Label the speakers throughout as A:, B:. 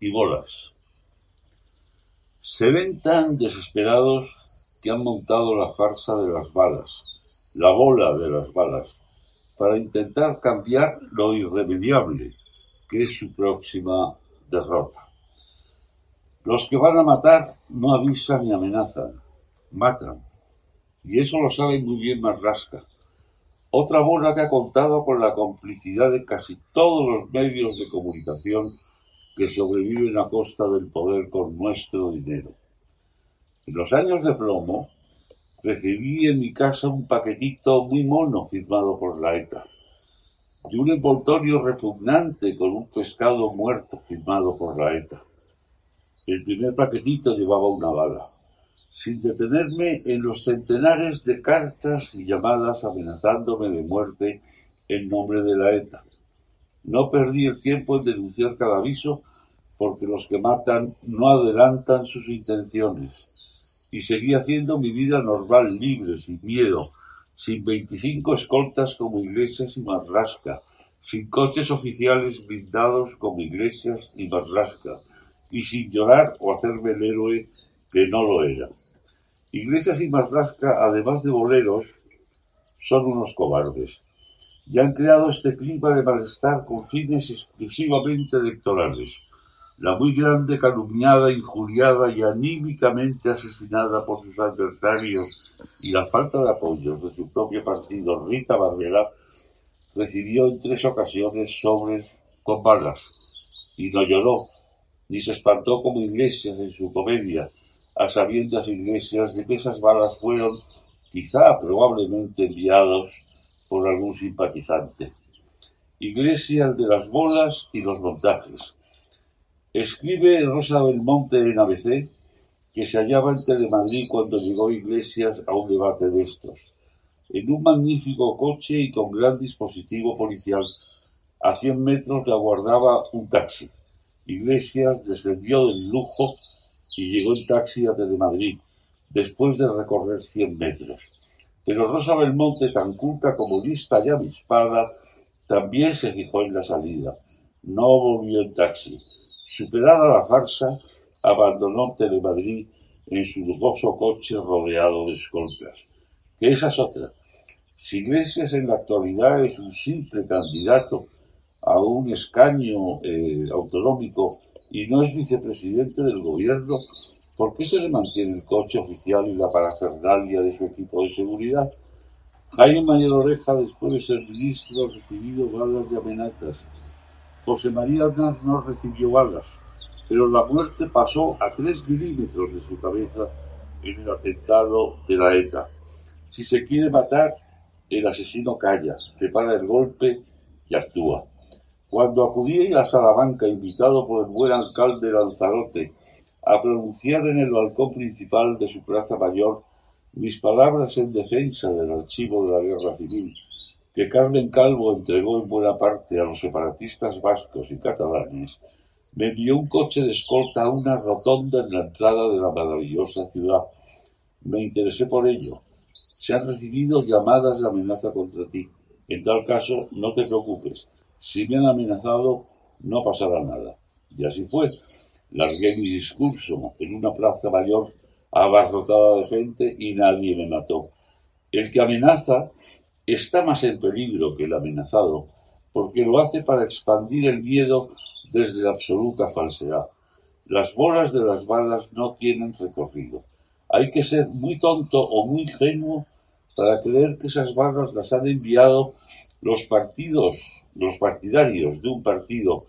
A: Y bolas. Se ven tan desesperados que han montado la farsa de las balas, la bola de las balas, para intentar cambiar lo irremediable, que es su próxima derrota. Los que van a matar no avisan ni amenazan, matan. Y eso lo sabe muy bien Marrasca. Otra bola que ha contado con la complicidad de casi todos los medios de comunicación que sobreviven a costa del poder con nuestro dinero. En los años de plomo, recibí en mi casa un paquetito muy mono firmado por la ETA y un envoltorio repugnante con un pescado muerto firmado por la ETA. El primer paquetito llevaba una bala, sin detenerme en los centenares de cartas y llamadas amenazándome de muerte en nombre de la ETA. No perdí el tiempo en denunciar cada aviso porque los que matan no adelantan sus intenciones. Y seguí haciendo mi vida normal, libre, sin miedo, sin veinticinco escoltas como iglesias y marrasca, sin coches oficiales blindados como iglesias y marrasca, y sin llorar o hacerme el héroe que no lo era. Iglesias y marrasca, además de boleros, son unos cobardes y han creado este clima de malestar con fines exclusivamente electorales. La muy grande calumniada, injuriada y anímicamente asesinada por sus adversarios y la falta de apoyos de su propio partido, Rita Barbera, recibió en tres ocasiones sobres con balas y no lloró, ni se espantó como Iglesias en su comedia, a sabiendas Iglesias de que esas balas fueron, quizá probablemente enviados por algún simpatizante. Iglesias de las bolas y los montajes Escribe Rosa Belmonte en ABC que se hallaba en Telemadrid cuando llegó Iglesias a un debate de estos. En un magnífico coche y con gran dispositivo policial, a cien metros le aguardaba un taxi. Iglesias descendió del lujo y llegó en taxi a Telemadrid, después de recorrer cien metros. Pero Rosa Belmonte, tan culta como lista y avispada, también se fijó en la salida. No volvió en taxi Superada la farsa, abandonó Telemadrid en su lujoso coche rodeado de escoltas. Que esa es otra. Si Iglesias en la actualidad es un simple candidato a un escaño eh, autonómico y no es vicepresidente del gobierno, ¿por qué se le mantiene el coche oficial y la parafernalia de su equipo de seguridad? Jaime María Oreja, después de ser ministro, ha recibido balas de amenazas. José María Aznar no recibió balas, pero la muerte pasó a tres milímetros de su cabeza en el atentado de la ETA. Si se quiere matar, el asesino calla, prepara el golpe y actúa. Cuando acudí a Salamanca, invitado por el buen alcalde Lanzarote, a pronunciar en el balcón principal de su plaza mayor mis palabras en defensa del archivo de la guerra civil, que Carmen Calvo entregó en buena parte a los separatistas vascos y catalanes, me envió un coche de escolta a una rotonda en la entrada de la maravillosa ciudad. Me interesé por ello. Se han recibido llamadas de amenaza contra ti. En tal caso, no te preocupes. Si me han amenazado, no pasará nada. Y así fue. Largué mi discurso en una plaza mayor abarrotada de gente y nadie me mató. El que amenaza está más en peligro que el amenazado, porque lo hace para expandir el miedo desde la absoluta falsedad. Las bolas de las balas no tienen recorrido. Hay que ser muy tonto o muy ingenuo para creer que esas balas las han enviado los partidos los partidarios de un partido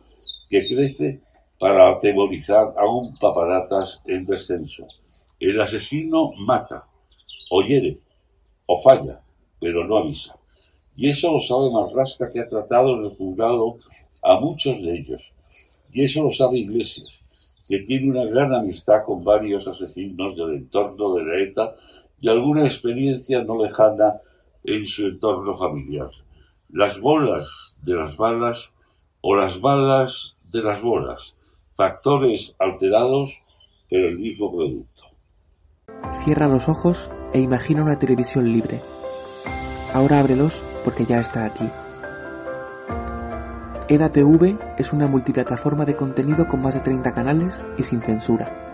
A: que crece para atemorizar a un paparatas en descenso. El asesino mata, o hiere, o falla, pero no avisa. Y eso lo sabe Marrasca que ha tratado en el juzgado a muchos de ellos. Y eso lo sabe Iglesias, que tiene una gran amistad con varios asesinos del entorno de la ETA y alguna experiencia no lejana en su entorno familiar. Las bolas de las balas o las balas de las bolas, factores alterados, pero el mismo producto.
B: Cierra los ojos e imagina una televisión libre. Ahora ábrelos porque ya está aquí. EDATV es una multiplataforma de contenido con más de 30 canales y sin censura